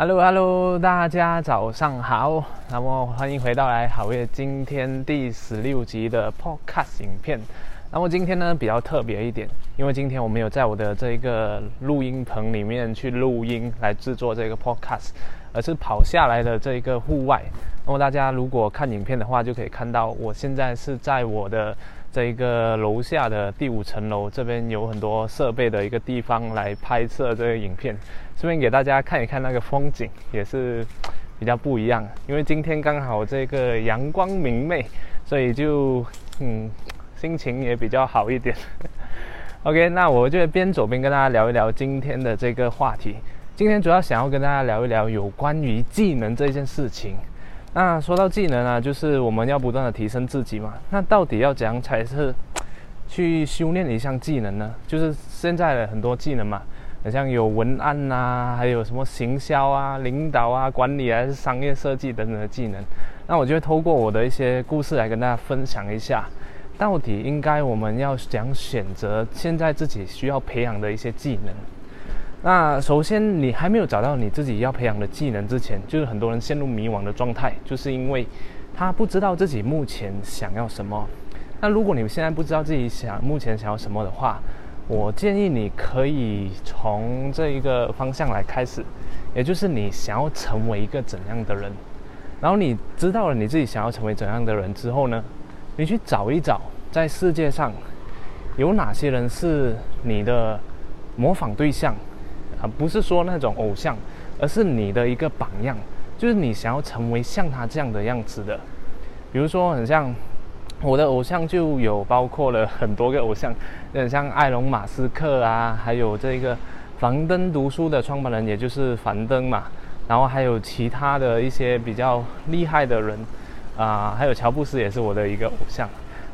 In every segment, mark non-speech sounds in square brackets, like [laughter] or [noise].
Hello Hello，大家早上好。那么欢迎回到来好月今天第十六集的 Podcast 影片。那么今天呢比较特别一点，因为今天我没有在我的这一个录音棚里面去录音来制作这个 Podcast，而是跑下来的这一个户外。那么大家如果看影片的话，就可以看到我现在是在我的这一个楼下的第五层楼，这边有很多设备的一个地方来拍摄这个影片。顺便给大家看一看那个风景，也是比较不一样。因为今天刚好这个阳光明媚，所以就嗯心情也比较好一点。[laughs] OK，那我就边走边跟大家聊一聊今天的这个话题。今天主要想要跟大家聊一聊有关于技能这件事情。那说到技能啊，就是我们要不断的提升自己嘛。那到底要怎样才是去修炼一项技能呢？就是现在的很多技能嘛。好像有文案呐，还有什么行销啊、领导啊、管理还是商业设计等等的技能。那我就会透过我的一些故事来跟大家分享一下，到底应该我们要讲选择现在自己需要培养的一些技能。那首先，你还没有找到你自己要培养的技能之前，就是很多人陷入迷惘的状态，就是因为他不知道自己目前想要什么。那如果你现在不知道自己想目前想要什么的话，我建议你可以从这一个方向来开始，也就是你想要成为一个怎样的人，然后你知道了你自己想要成为怎样的人之后呢，你去找一找在世界上有哪些人是你的模仿对象啊，不是说那种偶像，而是你的一个榜样，就是你想要成为像他这样的样子的，比如说很像。我的偶像就有包括了很多个偶像，很像埃隆·马斯克啊，还有这个樊登读书的创办人，也就是樊登嘛，然后还有其他的一些比较厉害的人啊，还有乔布斯也是我的一个偶像。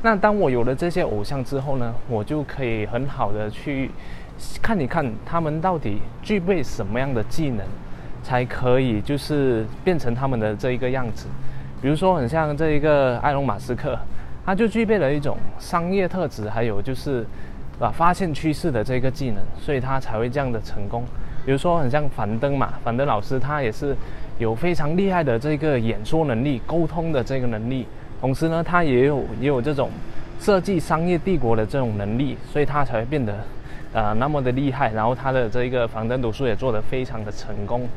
那当我有了这些偶像之后呢，我就可以很好的去看一看他们到底具备什么样的技能，才可以就是变成他们的这一个样子。比如说，很像这一个埃隆·马斯克。他就具备了一种商业特质，还有就是啊发现趋势的这个技能，所以他才会这样的成功。比如说很像樊登嘛，樊登老师他也是有非常厉害的这个演说能力、沟通的这个能力，同时呢他也有也有这种设计商业帝国的这种能力，所以他才会变得呃那么的厉害。然后他的这一个樊登读书也做得非常的成功。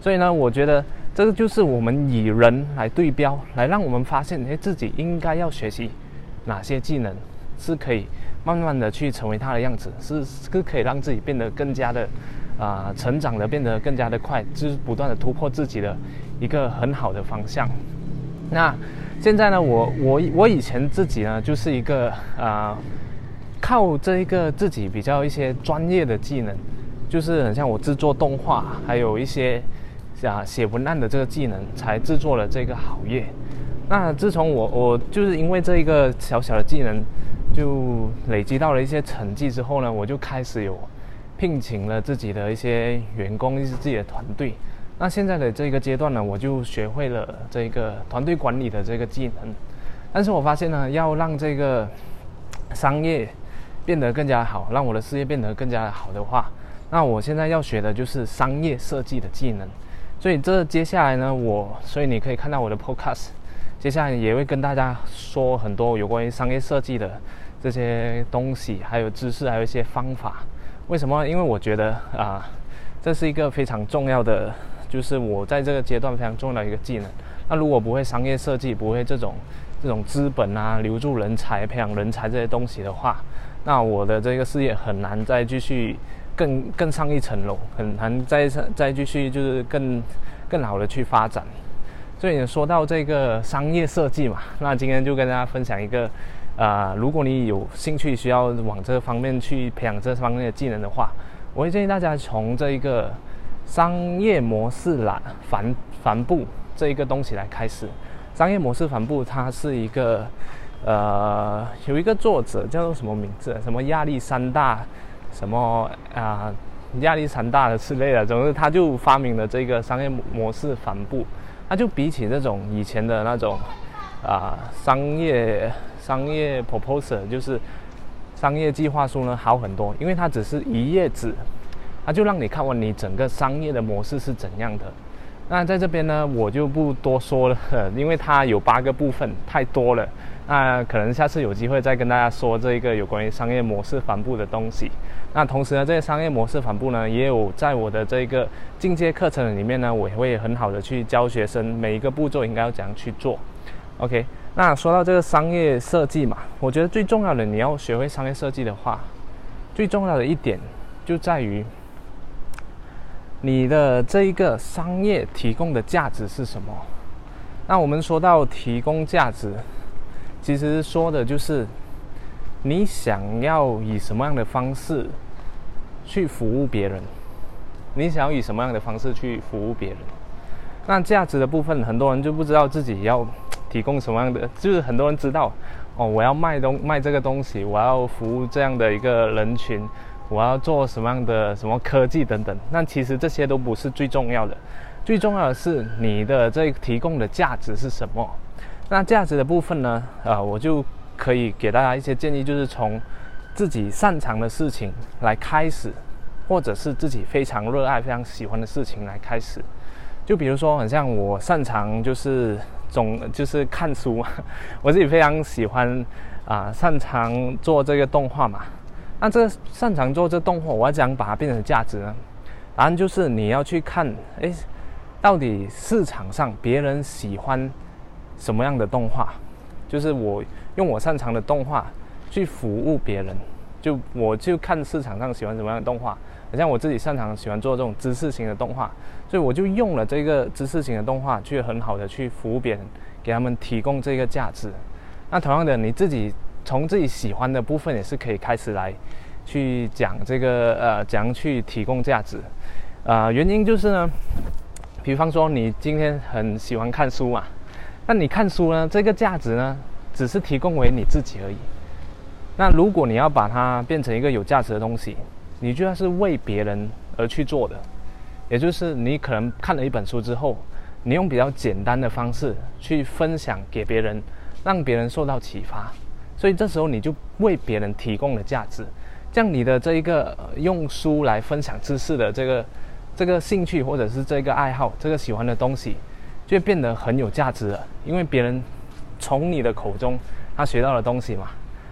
所以呢，我觉得。这个就是我们以人来对标，来让我们发现，哎，自己应该要学习哪些技能，是可以慢慢的去成为他的样子，是是可以让自己变得更加的啊成长的，变得更加的快，就是不断的突破自己的一个很好的方向。那现在呢，我我我以前自己呢，就是一个啊靠这一个自己比较一些专业的技能，就是很像我制作动画，还有一些。啊，写文案的这个技能才制作了这个好业。那自从我我就是因为这一个小小的技能，就累积到了一些成绩之后呢，我就开始有聘请了自己的一些员工，是自己的团队。那现在的这个阶段呢，我就学会了这个团队管理的这个技能。但是我发现呢，要让这个商业变得更加好，让我的事业变得更加好的话，那我现在要学的就是商业设计的技能。所以这接下来呢，我所以你可以看到我的 podcast，接下来也会跟大家说很多有关于商业设计的这些东西，还有知识，还有一些方法。为什么？因为我觉得啊，这是一个非常重要的，就是我在这个阶段非常重要的一个技能。那如果不会商业设计，不会这种这种资本啊、留住人才、培养人才这些东西的话，那我的这个事业很难再继续。更 [laughs] 更上一层楼，很难再再继续就是更更好的去发展。所以说到这个商业设计嘛，那今天就跟大家分享一个，啊，如果你有兴趣需要往这方面去培养这方面的技能的话，我会建议大家从这一个商业模式栏帆帆布这一个东西来开始。商业模式帆布它是一个，呃，有一个作者叫做什么名字？什么亚历山大？什么啊，亚历山大的之类的，总之他就发明了这个商业模式帆布，那就比起这种以前的那种啊商业商业 proposal，就是商业计划书呢好很多，因为它只是一页纸它就让你看完你整个商业的模式是怎样的。那在这边呢，我就不多说了，因为它有八个部分，太多了。那可能下次有机会再跟大家说这一个有关于商业模式帆布的东西。那同时呢，这些商业模式帆布呢，也有在我的这个进阶课程里面呢，我也会很好的去教学生每一个步骤应该要怎样去做。OK，那说到这个商业设计嘛，我觉得最重要的你要学会商业设计的话，最重要的一点就在于你的这一个商业提供的价值是什么。那我们说到提供价值。其实说的就是你想要以什么样的方式去服务别人，你想要以什么样的方式去服务别人。那价值的部分，很多人就不知道自己要提供什么样的，就是很多人知道哦，我要卖东卖这个东西，我要服务这样的一个人群，我要做什么样的什么科技等等。那其实这些都不是最重要的，最重要的是你的这提供的价值是什么。那价值的部分呢？呃，我就可以给大家一些建议，就是从自己擅长的事情来开始，或者是自己非常热爱、非常喜欢的事情来开始。就比如说，很像我擅长就是总 [laughs] 就是看书，我自己非常喜欢啊，擅长做这个动画嘛。那这擅长做这动画，我要怎样把它变成价值呢？答案就是你要去看，诶，到底市场上别人喜欢。什么样的动画，就是我用我擅长的动画去服务别人，就我就看市场上喜欢什么样的动画，好像我自己擅长喜欢做这种知识型的动画，所以我就用了这个知识型的动画去很好的去服务别人，给他们提供这个价值。那同样的，你自己从自己喜欢的部分也是可以开始来去讲这个呃，怎样去提供价值。啊，原因就是呢，比方说你今天很喜欢看书嘛。那你看书呢？这个价值呢，只是提供为你自己而已。那如果你要把它变成一个有价值的东西，你就要是为别人而去做的。也就是你可能看了一本书之后，你用比较简单的方式去分享给别人，让别人受到启发。所以这时候你就为别人提供了价值，这样你的这一个用书来分享知识的这个这个兴趣或者是这个爱好，这个喜欢的东西。就变得很有价值了，因为别人从你的口中他学到了东西嘛，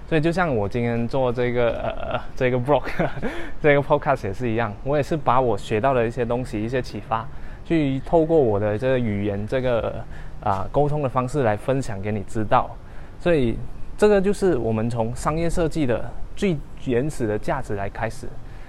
所以就像我今天做这个呃这个 blog [laughs] 这个 podcast 也是一样，我也是把我学到的一些东西、一些启发，去透过我的这个语言这个啊沟通的方式来分享给你知道，所以这个就是我们从商业设计的最原始的价值来开始，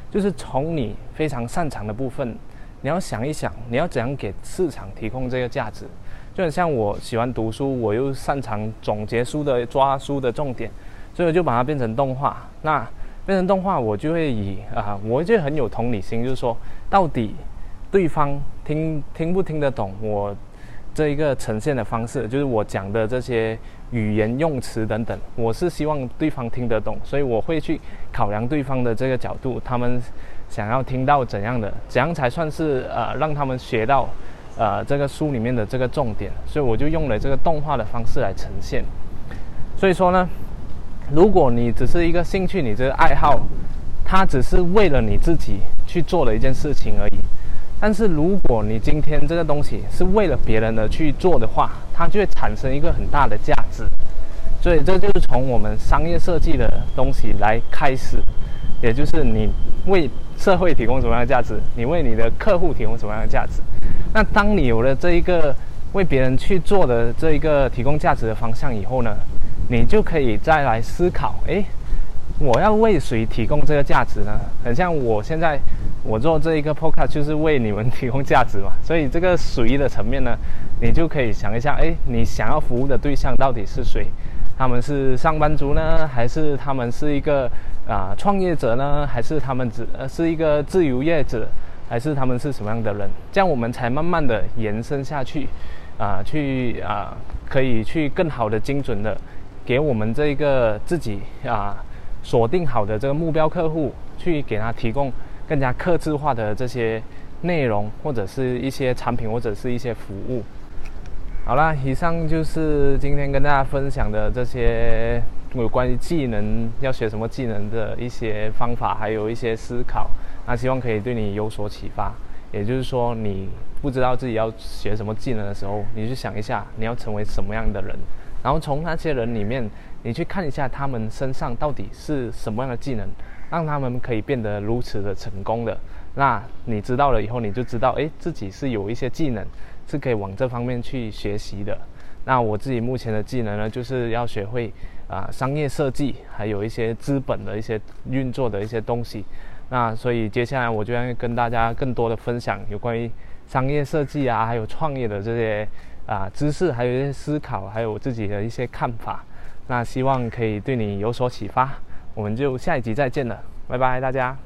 就是从你非常擅长的部分。你要想一想，你要怎样给市场提供这个价值？就很像我喜欢读书，我又擅长总结书的抓书的重点，所以我就把它变成动画。那变成动画，我就会以啊，我就很有同理心，就是说，到底对方听听不听得懂我这一个呈现的方式，就是我讲的这些语言用词等等，我是希望对方听得懂，所以我会去考量对方的这个角度，他们。想要听到怎样的，怎样才算是呃让他们学到，呃这个书里面的这个重点，所以我就用了这个动画的方式来呈现。所以说呢，如果你只是一个兴趣，你这个爱好，它只是为了你自己去做的一件事情而已。但是如果你今天这个东西是为了别人而去做的话，它就会产生一个很大的价值。所以这就是从我们商业设计的东西来开始，也就是你为。社会提供什么样的价值？你为你的客户提供什么样的价值？那当你有了这一个为别人去做的这一个提供价值的方向以后呢，你就可以再来思考：诶，我要为谁提供这个价值呢？很像我现在我做这一个 podcast 就是为你们提供价值嘛。[laughs] 所以这个谁的层面呢，你就可以想一下：诶，你想要服务的对象到底是谁？他们是上班族呢，还是他们是一个啊创业者呢？还是他们只呃是一个自由业者？还是他们是什么样的人？这样我们才慢慢的延伸下去，啊，去啊，可以去更好的、精准的给我们这一个自己啊锁定好的这个目标客户，去给他提供更加克制化的这些内容，或者是一些产品，或者是一些服务。好啦，以上就是今天跟大家分享的这些有关于技能要学什么技能的一些方法，还有一些思考。那希望可以对你有所启发。也就是说，你不知道自己要学什么技能的时候，你去想一下你要成为什么样的人，然后从那些人里面，你去看一下他们身上到底是什么样的技能，让他们可以变得如此的成功的。那你知道了以后，你就知道，诶，自己是有一些技能是可以往这方面去学习的。那我自己目前的技能呢，就是要学会啊商业设计，还有一些资本的一些运作的一些东西。那所以接下来我就要跟大家更多的分享有关于商业设计啊，还有创业的这些啊知识，还有一些思考，还有我自己的一些看法。那希望可以对你有所启发。我们就下一集再见了拜拜大家。